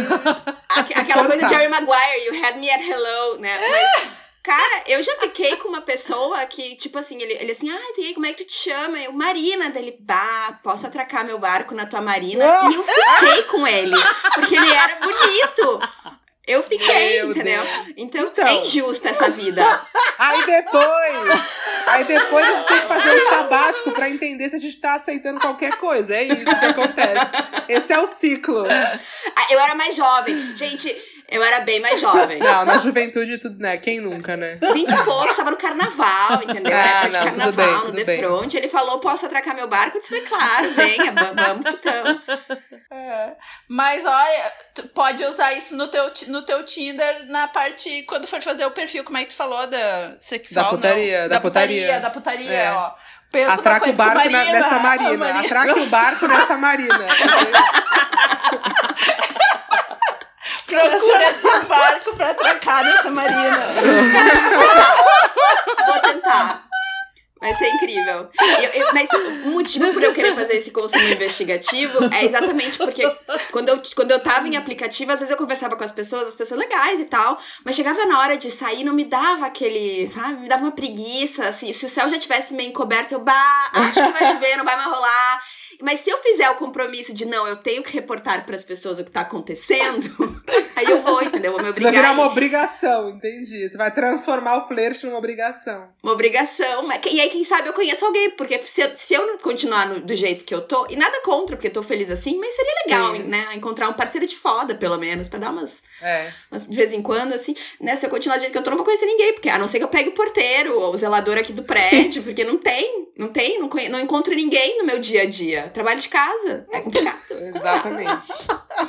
Aquela coisa de Jerry Maguire, you had me at hello, né? Mas, cara, eu já fiquei com uma pessoa que, tipo assim, ele, ele assim, ah, e aí, como é que tu te chama? Eu, Marina, dele, bah, posso atracar meu barco na tua marina? E eu fiquei com ele, porque ele era bonito. Eu fiquei, Meu entendeu? Então, então, é injusta essa vida. (laughs) Aí depois, aí depois a gente tem que fazer um sabático para entender se a gente tá aceitando qualquer coisa. É isso que acontece. Esse é o ciclo. Ah, eu era mais jovem. Gente, eu era bem mais jovem. Não, na juventude tudo, né? Quem nunca, né? Vinte e poucos, tava no carnaval, entendeu? Era ah, época de carnaval, bem, no The Front. Ele falou, posso atracar meu barco? Eu disse, claro, venha, vamos que tamo. É. Mas, olha, tu pode usar isso no teu, no teu Tinder na parte, quando for fazer o perfil, como é que tu falou? Da sexual, da putaria, não? Da, da putaria. putaria. Da putaria, é. ó. Pensa Atraca o barco marina, nessa marina. marina. Atraca o barco nessa marina. (laughs) Procura-se um barco pra atracar nessa marina. Vou tentar. Vai ser incrível. Eu, eu, mas o motivo por eu querer fazer esse consumo investigativo é exatamente porque quando eu, quando eu tava em aplicativo, às vezes eu conversava com as pessoas, as pessoas legais e tal, mas chegava na hora de sair, não me dava aquele, sabe? Me dava uma preguiça, assim. Se o céu já tivesse meio encoberto, eu, bah, acho que vai chover, não vai mais rolar. Mas se eu fizer o compromisso de não, eu tenho que reportar para as pessoas o que tá acontecendo, (laughs) aí eu vou, entendeu? Vou me obrigar. Você vai virar uma obrigação, entendi. Você vai transformar o flerte numa obrigação. Uma obrigação. E aí, quem sabe eu conheço alguém, porque se eu, se eu continuar no, do jeito que eu tô, e nada contra, porque eu tô feliz assim, mas seria legal, Sim. né? Encontrar um parceiro de foda, pelo menos, pra dar umas, é. umas. De vez em quando, assim, né? Se eu continuar do jeito que eu tô, não vou conhecer ninguém, porque a não ser que eu pegue o porteiro ou o zelador aqui do prédio, Sim. porque não tem, não tem, não, conhe, não encontro ninguém no meu dia a dia trabalho de casa. É complicado. (laughs) Exatamente.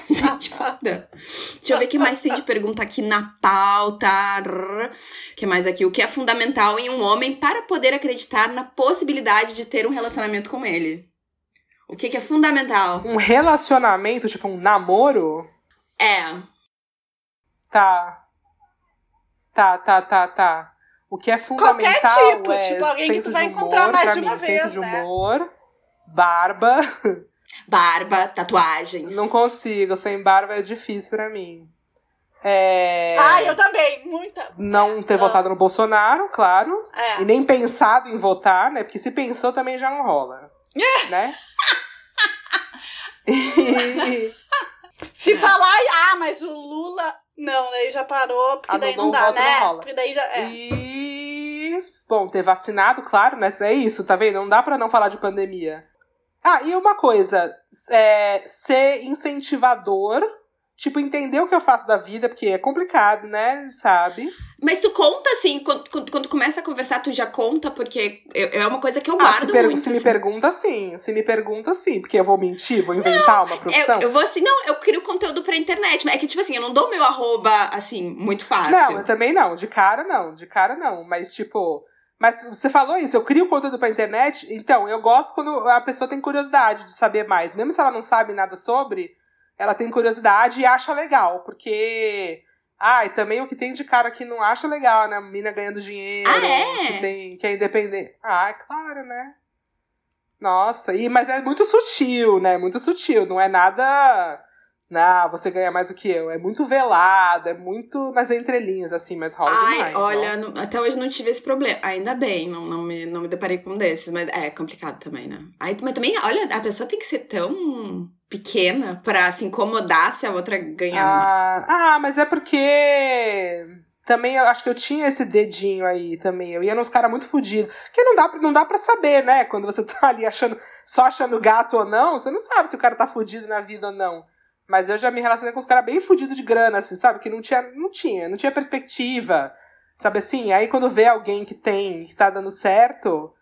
Gente, foda. Deixa eu ver o que mais tem de pergunta aqui na pauta. O que mais aqui? O que é fundamental em um homem para poder acreditar na possibilidade de ter um relacionamento com ele? O que, que é fundamental? Um relacionamento, tipo um namoro? É. Tá. Tá, tá, tá, tá. O que é fundamental Qualquer tipo, é tipo alguém que tu vai encontrar mais de uma mim, vez, senso né? de humor, barba. Barba, tatuagens. Não consigo, sem barba é difícil para mim. É... Ah, eu também, muita. Não ter ah. votado no Bolsonaro, claro. É. E nem pensado em votar, né? Porque se pensou também já não rola. né? (laughs) e... Se falar, ah, mas o Lula. Não, daí já parou, porque ah, daí não, dá, né? Não porque daí já. É. E. Bom, ter vacinado, claro, né? É isso, tá vendo? Não dá pra não falar de pandemia. Ah, e uma coisa, é, ser incentivador, tipo, entender o que eu faço da vida, porque é complicado, né? Sabe? Mas tu conta, assim, quando, quando, tu começa a conversar, tu já conta, porque é uma coisa que eu guardo ah, se muito. Se assim. me pergunta, sim. Se me pergunta, sim. Porque eu vou mentir, vou inventar não, uma profissão. Eu, eu vou assim, não, eu crio conteúdo pra internet. Mas é que, tipo assim, eu não dou meu arroba, assim, muito fácil. Não, eu também não. De cara, não. De cara, não. Mas, tipo mas você falou isso, eu crio conteúdo pra internet, então eu gosto quando a pessoa tem curiosidade de saber mais. Mesmo se ela não sabe nada sobre, ela tem curiosidade e acha legal, porque. Ah, e também o que tem de cara que não acha legal, né? Mina ganhando dinheiro, ah, é? que, tem, que é independente. Ah, é claro, né? Nossa, e, mas é muito sutil, né? Muito sutil, não é nada não, você ganha mais do que eu. É muito velado, é muito nas entrelinhas, assim, mas rola Ai, demais. Olha, não, até hoje não tive esse problema. Ainda bem, não, não, me, não me deparei com um desses, mas é complicado também, né? Aí, mas também, olha, a pessoa tem que ser tão pequena pra se incomodar se a outra ganhar. Ah, ah mas é porque também eu acho que eu tinha esse dedinho aí também. Eu ia nos caras muito fodidos. Que não dá, não dá pra saber, né? Quando você tá ali achando, só achando gato ou não, você não sabe se o cara tá fudido na vida ou não. Mas eu já me relacionei com os caras bem fudidos de grana, assim, sabe? Que não tinha, não tinha, não tinha perspectiva. Sabe assim? Aí quando vê alguém que tem, que tá dando certo,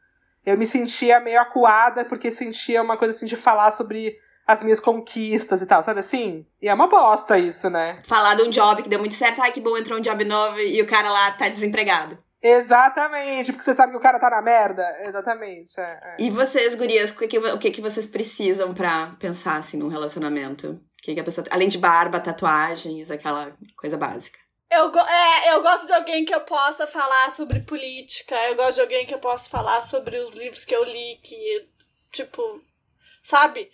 eu me sentia meio acuada, porque sentia uma coisa assim de falar sobre as minhas conquistas e tal, sabe assim? E é uma bosta isso, né? Falar de um job que deu muito certo, ai que bom, entrou um job novo e o cara lá tá desempregado. Exatamente, porque você sabe que o cara tá na merda. Exatamente. É, é. E vocês, gurias, o que, que, o que, que vocês precisam para pensar assim num relacionamento? Que, que a pessoa. Além de barba, tatuagens, aquela coisa básica. Eu, é, eu gosto de alguém que eu possa falar sobre política. Eu gosto de alguém que eu possa falar sobre os livros que eu li, que, tipo, sabe?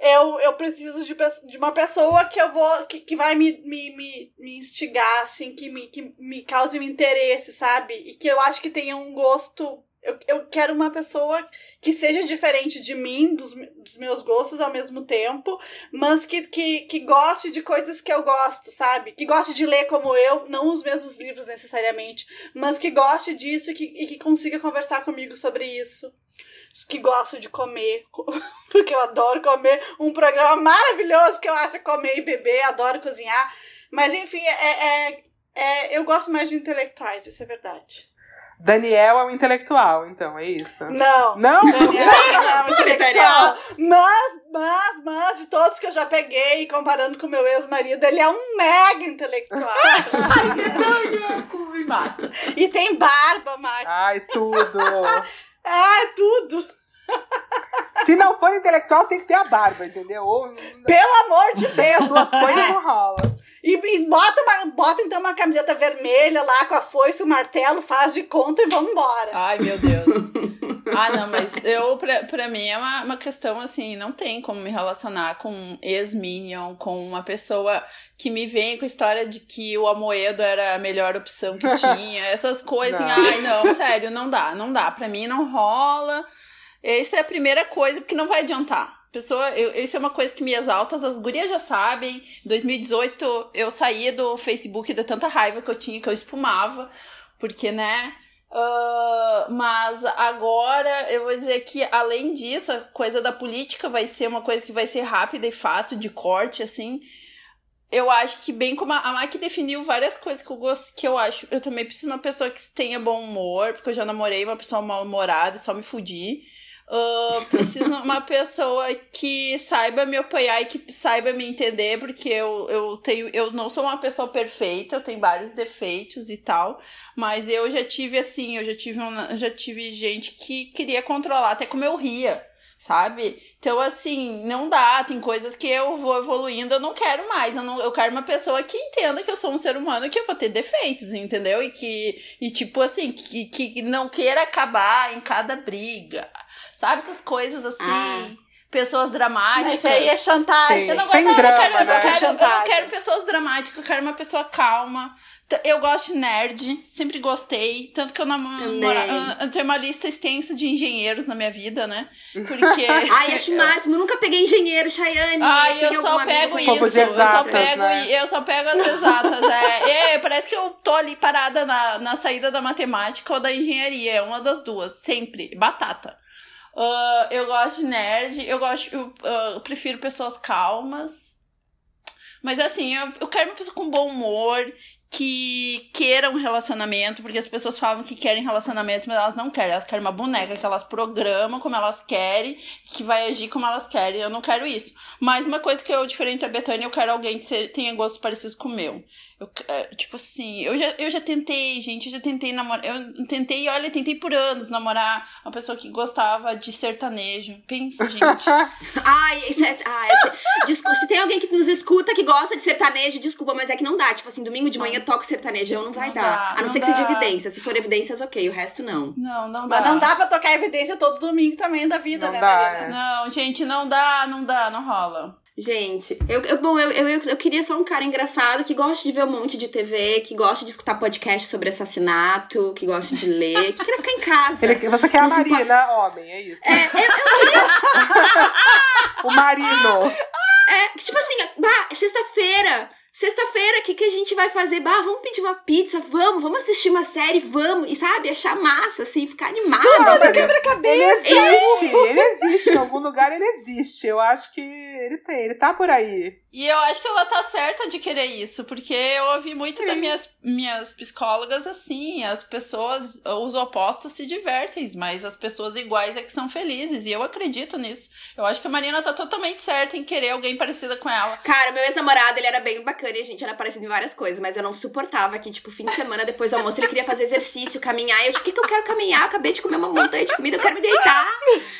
eu, eu preciso de, de uma pessoa que eu vou. que, que vai me, me, me, me instigar, assim, que me, que me cause um interesse, sabe? E que eu acho que tenha um gosto. Eu, eu quero uma pessoa que seja diferente de mim, dos, dos meus gostos ao mesmo tempo, mas que, que, que goste de coisas que eu gosto, sabe? Que goste de ler como eu, não os mesmos livros necessariamente, mas que goste disso e que, e que consiga conversar comigo sobre isso que gosto de comer, (laughs) porque eu adoro comer. Um programa maravilhoso que eu acho comer e beber, adoro cozinhar. Mas enfim, é, é, é, eu gosto mais de intelectuais, isso é verdade. Daniel é um intelectual, então, é isso? Não. Não? Daniel não é um intelectual. Mas, mas, mas, de todos que eu já peguei, comparando com meu ex-marido, ele é um mega intelectual. (laughs) Ai, que me mata. E tem barba, Mike. Ai, tudo. Ah, é tudo! Se não for intelectual, tem que ter a barba, entendeu? Ou... Pelo amor de Deus! Duas coisas não rola. E, e, bota, uma, bota então uma camiseta vermelha lá com a foice o martelo, faz de conta e vamos embora. Ai, meu Deus. (laughs) ah, não, mas eu, pra, pra mim é uma, uma questão assim, não tem como me relacionar com um ex-minion, com uma pessoa que me vem com a história de que o Amoedo era a melhor opção que (laughs) tinha, essas coisas, não. ai, não, sério, não dá, não dá. Pra mim não rola. Essa é a primeira coisa, porque não vai adiantar. Pessoa, eu, isso é uma coisa que me exalta, as gurias já sabem. Em 2018 eu saía do Facebook de tanta raiva que eu tinha, que eu espumava, porque, né? Uh, mas agora eu vou dizer que, além disso, a coisa da política vai ser uma coisa que vai ser rápida e fácil de corte, assim. Eu acho que, bem como a, a Mike definiu várias coisas que eu gosto, que eu acho, eu também preciso de uma pessoa que tenha bom humor, porque eu já namorei uma pessoa mal-humorada e só me fudi. Uh, preciso de uma pessoa que saiba me apoiar e que saiba me entender, porque eu, eu tenho. Eu não sou uma pessoa perfeita, eu tenho vários defeitos e tal. Mas eu já tive assim, eu já tive uma, já tive gente que queria controlar até como eu ria. Sabe? Então, assim, não dá. Tem coisas que eu vou evoluindo, eu não quero mais. Eu, não, eu quero uma pessoa que entenda que eu sou um ser humano que eu vou ter defeitos, entendeu? E que, e tipo assim, que, que não queira acabar em cada briga Sabe essas coisas assim? Ah. Pessoas dramáticas. Isso aí é chantagem. Eu não, gosto, Sem drama, eu, quero, né? eu, quero, eu não quero pessoas dramáticas, eu quero uma pessoa calma. Eu gosto de nerd, sempre gostei. Tanto que eu namoro. Eu tenho uma lista extensa de engenheiros na minha vida, né? (laughs) Porque. Ai, acho o máximo. Eu nunca peguei engenheiro, Chayane. Ai, eu só pego isso. Exatas, eu só pego, né? eu só pego as exatas. é, (laughs) é, parece que eu tô ali parada na, na saída da matemática ou da engenharia. É uma das duas. Sempre. Batata. Uh, eu gosto de nerd, eu gosto, eu, uh, eu, prefiro pessoas calmas. Mas assim, eu, eu quero uma pessoa com bom humor, que queira um relacionamento, porque as pessoas falam que querem relacionamentos, mas elas não querem. Elas querem uma boneca que elas programam como elas querem, que vai agir como elas querem. Eu não quero isso. Mas uma coisa que eu, diferente da Betânia, eu quero alguém que tenha gostos parecidos com o meu. Eu, é, tipo assim, eu já, eu já tentei, gente, eu já tentei namorar. Eu tentei, olha, tentei por anos namorar uma pessoa que gostava de sertanejo. Pensa, gente. (laughs) Ai, isso é. Ai, desculpa, se tem alguém que nos escuta que gosta de sertanejo, desculpa, mas é que não dá. Tipo assim, domingo de manhã eu toco sertanejo, não vai não dar. Dá, a não, não ser que seja evidência. Se for evidências, ok. O resto não. Não, não dá. Mas não dá pra tocar evidência todo domingo também da vida, não né, dá, Marina? É. Não, gente, não dá, não dá, não rola. Gente, eu, eu bom, eu, eu, eu queria só um cara engraçado que gosta de ver um monte de TV, que gosta de escutar podcast sobre assassinato, que gosta de ler, que queria ficar em casa. Ele, você quer a Marina, homem, é isso. É, eu, eu queria. (laughs) o Marino. É, tipo assim, sexta-feira, Sexta-feira, o que, que a gente vai fazer? Bah, vamos pedir uma pizza, vamos, vamos assistir uma série, vamos. E sabe, achar massa, assim, ficar animado. Tudo quebra-cabeça. Ele existe, ele (laughs) existe. Em algum lugar ele existe. Eu acho que ele tem, ele tá por aí. E eu acho que ela tá certa de querer isso, porque eu ouvi muito Sim. das minhas, minhas psicólogas assim, as pessoas, os opostos se divertem, mas as pessoas iguais é que são felizes, e eu acredito nisso. Eu acho que a Marina tá totalmente certa em querer alguém parecida com ela. Cara, meu ex-namorado, ele era bem bacana a gente era parecido em várias coisas, mas eu não suportava que, tipo, fim de semana, depois do almoço, ele queria fazer exercício, caminhar, e eu, tipo, por que, que eu quero caminhar? acabei de comer uma montanha de comida, eu quero me deitar,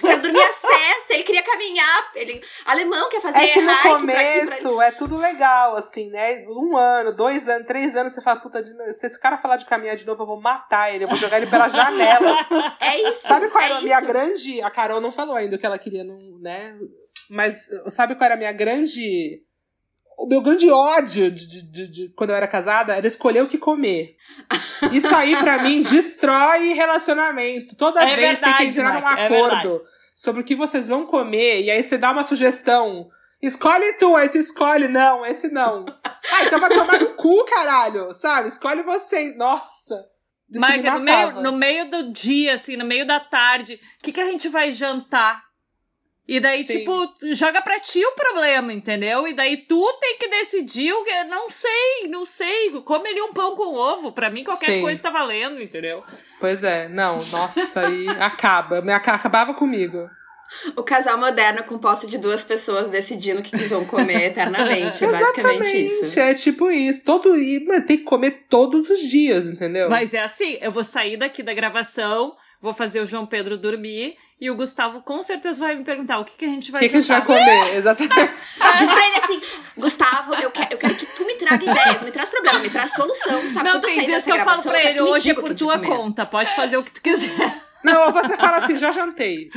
quero dormir a cesta, ele queria caminhar, ele, alemão, quer fazer é que no começo, isso, é tudo legal, assim, né? Um ano, dois anos, três anos, você fala, puta, se esse cara falar de caminhar de novo, eu vou matar ele, eu vou jogar ele pela janela. (laughs) É isso. Sabe qual é era a minha grande. A Carol não falou ainda o que ela queria, né? Mas sabe qual era a minha grande. O meu grande ódio de, de, de, de quando eu era casada era escolher o que comer. Isso aí, para mim, (laughs) destrói relacionamento. Toda é vez verdade, tem que entrar num é acordo é sobre o que vocês vão comer, e aí você dá uma sugestão Escolhe tu, aí tu escolhe. Não, esse não. (laughs) Ah, então vai tomar no cu, caralho. Sabe? Escolhe você. Nossa. Mas no meio, no meio do dia, assim, no meio da tarde, o que, que a gente vai jantar? E daí, Sim. tipo, joga pra ti o problema, entendeu? E daí tu tem que decidir o que. Não sei, não sei. Come ali um pão com ovo. Pra mim, qualquer Sim. coisa tá valendo, entendeu? Pois é, não, nossa, isso aí (laughs) acaba. Acabava comigo. O casal moderno composto de duas pessoas decidindo o que eles vão comer eternamente. é (laughs) basicamente isso. É tipo isso. Todo, e, tem que comer todos os dias, entendeu? Mas é assim: eu vou sair daqui da gravação, vou fazer o João Pedro dormir. E o Gustavo com certeza vai me perguntar o que, que a gente vai O que, que a gente vai comer, (laughs) exatamente. Diz pra ele assim, Gustavo, eu quero, eu quero que tu me traga ideias, me traz problema, me traz solução, sabe? Não, tem dias que eu falo pra ele, hoje é por tua conta, pode fazer o que tu quiser. Não, você fala assim, já jantei.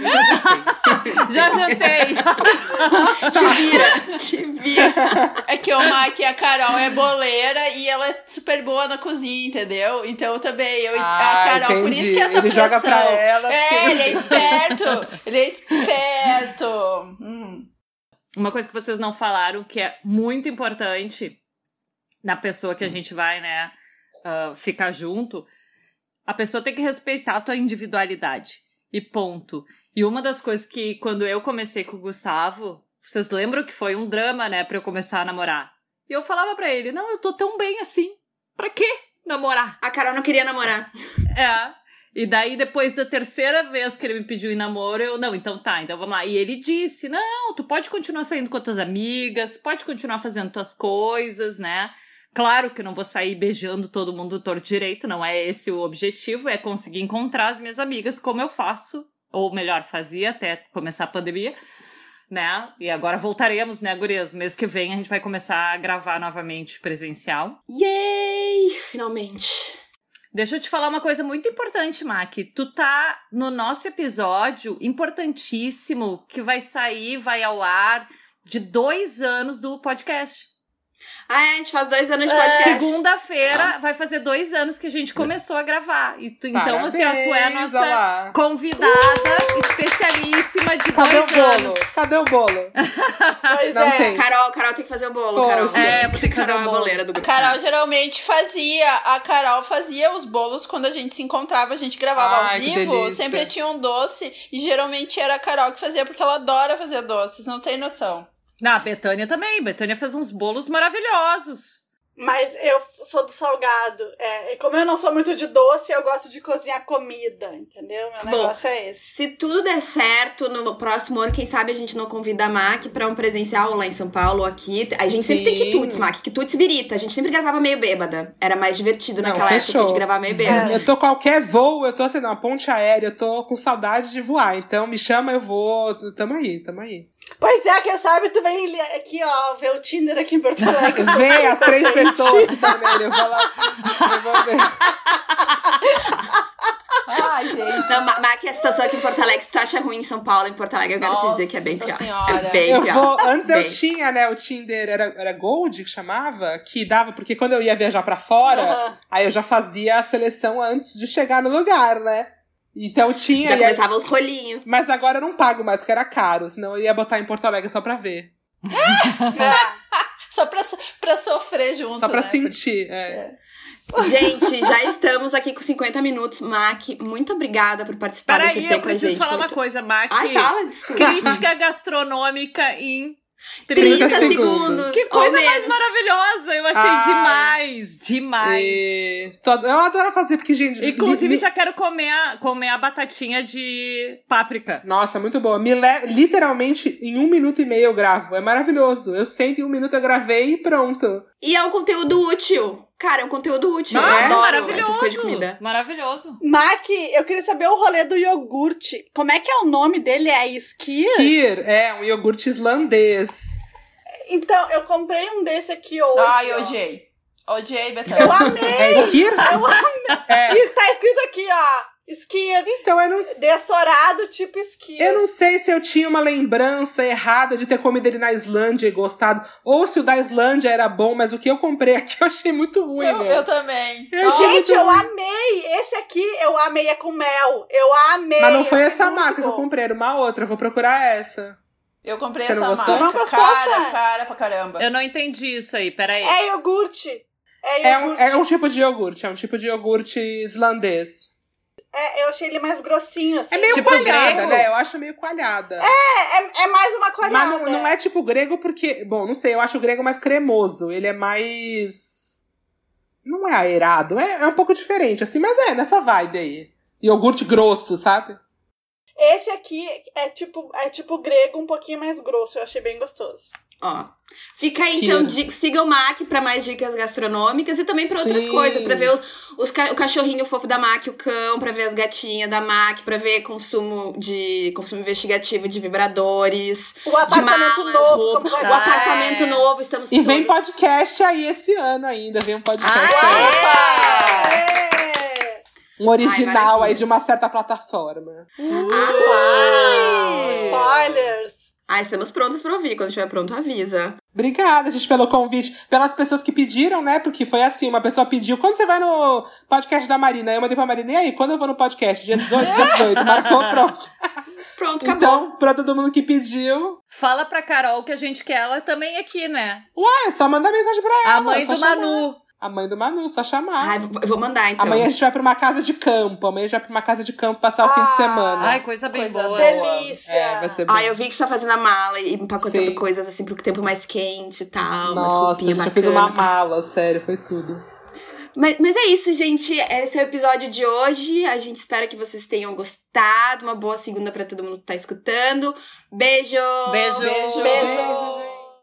Já jantei. (laughs) te vira, te vira. É que o Mac e a Carol é boleira e ela é super boa na cozinha, entendeu? Então também, eu ah, a Carol, entendi. por isso que essa ele pressão. Joga pra ela, é, porque... ele é esperto. ele é esperto. Hum. Uma coisa que vocês não falaram, que é muito importante na pessoa que a gente vai, né, uh, ficar junto, a pessoa tem que respeitar a tua individualidade. E ponto. E uma das coisas que, quando eu comecei com o Gustavo, vocês lembram que foi um drama, né, pra eu começar a namorar? E eu falava para ele: não, eu tô tão bem assim. Pra quê namorar? A Carol não queria namorar. É. E daí, depois da terceira vez que ele me pediu em namoro, eu, não, então tá, então vamos lá. E ele disse: não, tu pode continuar saindo com tuas amigas, pode continuar fazendo tuas coisas, né? Claro que não vou sair beijando todo mundo torto direito, não é esse o objetivo, é conseguir encontrar as minhas amigas como eu faço, ou melhor, fazia até começar a pandemia, né? E agora voltaremos, né, gurias? Mês que vem a gente vai começar a gravar novamente presencial. Yay! Finalmente! Deixa eu te falar uma coisa muito importante, Mac. Tu tá no nosso episódio importantíssimo que vai sair, vai ao ar de dois anos do podcast. Ah, é, a gente faz dois anos de é. podcast. É. Segunda-feira vai fazer dois anos que a gente começou a gravar. E tu, então, assim, tu é a nossa convidada uh! especialíssima de Cadê dois bolo? anos. Cadê o bolo? pois Não é. Tem. Carol, Carol tem que fazer o bolo, Poxa. Carol. É, vou ter que fazer Carol o bolo. boleira do grupo. A Carol geralmente fazia. A Carol fazia os bolos quando a gente se encontrava, a gente gravava Ai, ao vivo. Sempre tinha um doce. E geralmente era a Carol que fazia, porque ela adora fazer doces, não tem noção. Na Betânia também. Betânia fez uns bolos maravilhosos. Mas eu sou do salgado. É, como eu não sou muito de doce, eu gosto de cozinhar comida, entendeu? Meu Bom, negócio é esse. Se tudo der certo, no próximo ano, quem sabe a gente não convida a Mac pra um presencial lá em São Paulo ou aqui. A gente Sim. sempre tem quitutes, Mac. Quitutes birita. A gente sempre gravava meio bêbada. Era mais divertido não, naquela fechou. época de gravar meio bêbada. É. Eu tô qualquer voo, eu tô assim, na ponte aérea, eu tô com saudade de voar. Então me chama, eu vou. Tamo aí, tamo aí. Pois é, quem sabe tu vem aqui, ó, ver o Tinder aqui em Porto Alegre. (laughs) Vem as três gente. pessoas também, eu vou lá. Eu vou ver. Ai, gente. Não, Mac, a situação aqui em Porto Alegre, se tu acha ruim em São Paulo, em Porto Alegre, eu quero Nossa te dizer que é bem pior. Senhora. É (laughs) bem eu pior. Vou, antes bem. eu tinha, né, o Tinder, era, era Gold que chamava, que dava, porque quando eu ia viajar pra fora, uhum. aí eu já fazia a seleção antes de chegar no lugar, né? Então tinha. Já começava os rolinhos. Mas agora eu não pago mais, porque era caro, senão eu ia botar em Porto Alegre só pra ver. (laughs) Só pra, pra sofrer junto. Só pra né? sentir, é. É. Gente, já estamos aqui com 50 minutos. Mac, muito obrigada por participar Peraí, desse EP eu com a gente. preciso falar uma coisa, Mac. Ai, fala, desculpa. Crítica gastronômica em 30, 30 segundos. Que ou coisa mais maravilhosa! Eu achei Ai. demais, demais. E... Eu adoro fazer, porque, gente. Inclusive, me- já quero comer a, comer a batatinha de páprica. Nossa, muito boa. Me le... Literalmente, em um minuto e meio eu gravo. É maravilhoso. Eu sento em um minuto eu gravei e pronto. E é um conteúdo útil. Cara, é um conteúdo útil. Não, eu é adoro maravilhoso. essas coisas de comida. Maravilhoso. Mac, eu queria saber o rolê do iogurte. Como é que é o nome dele? É Skir? Kir é um iogurte islandês. Então, eu comprei um desse aqui hoje. Ai, odiei. Odiei, Betânia. Eu amei. É Skir? Eu amei. É. E tá escrito aqui, ó. Skir. Então, eu não, Dessorado, tipo Skir. eu não sei se eu tinha uma lembrança errada de ter comido ele na Islândia e gostado. Ou se o da Islândia era bom, mas o que eu comprei aqui eu achei muito ruim, Eu, meu. eu também. Eu achei Gente, eu ruim. amei. Esse aqui eu amei, é com mel. Eu amei. Mas não foi essa marca que eu comprei, era uma outra. Eu vou procurar essa. Eu comprei Você essa não gostou? marca. Não gostou, cara, cara pra caramba. Eu não entendi isso aí, peraí. É iogurte. É É um, iogurte. é um tipo de iogurte, é um tipo de iogurte islandês. É, eu achei ele mais grossinho, assim. É meio Tipo coalhada, grego? né? Eu acho meio coalhada. É, é, é mais uma Mas coalhada. não, não é tipo grego porque. Bom, não sei, eu acho o grego mais cremoso. Ele é mais. Não é aerado, é, é um pouco diferente, assim, mas é nessa vibe aí. Iogurte grosso, sabe? Esse aqui é tipo, é tipo grego, um pouquinho mais grosso. Eu achei bem gostoso. Ó. Fica aí, então, di- siga o Mac pra mais dicas gastronômicas e também pra outras Sim. coisas. Pra ver os, os ca- o cachorrinho fofo da Mac, o cão, pra ver as gatinhas da Mac, pra ver consumo de consumo investigativo de vibradores, O de apartamento malas, novo, roupa. O apartamento É. novo, estamos E vem todos- podcast aí esse ano ainda, vem um podcast Ah, aí. Opa! É. Um original maravilha. aí de uma certa plataforma. Uau! Spoilers! Ah, estamos prontas pra ouvir. Quando estiver pronto, avisa. Obrigada, gente, pelo convite. Pelas pessoas que pediram, né? Porque foi assim, uma pessoa pediu. Quando você vai no podcast da Marina? Eu mandei pra Marina, e aí, quando eu vou no podcast? Dia 18, dia 18. (laughs) Marcou, pronto. Pronto, acabou. Então, pra todo mundo que pediu. Fala pra Carol que a gente quer ela também aqui, né? Ué, só mandar mensagem pra ela. A mãe do chamar. Manu. A mãe do Manu, só chamar. Ai, vou- eu vou mandar, então. Amanhã a gente vai pra uma casa de campo. Amanhã a gente vai pra uma casa de campo passar o fim de Ah. semana. Ai, coisa bem Coisa boa. Delícia! É, vai ser bom. Ah, eu vi que você tá fazendo a mala e empacotando Sim. coisas assim pro tempo mais quente e tal. Nossa, roupinhas gente, eu fiz uma mala, sério, foi tudo. Mas, mas é isso, gente. Esse é o episódio de hoje. A gente espera que vocês tenham gostado. Uma boa segunda pra todo mundo que tá escutando. Beijo! Beijo. Beijo. Beijo!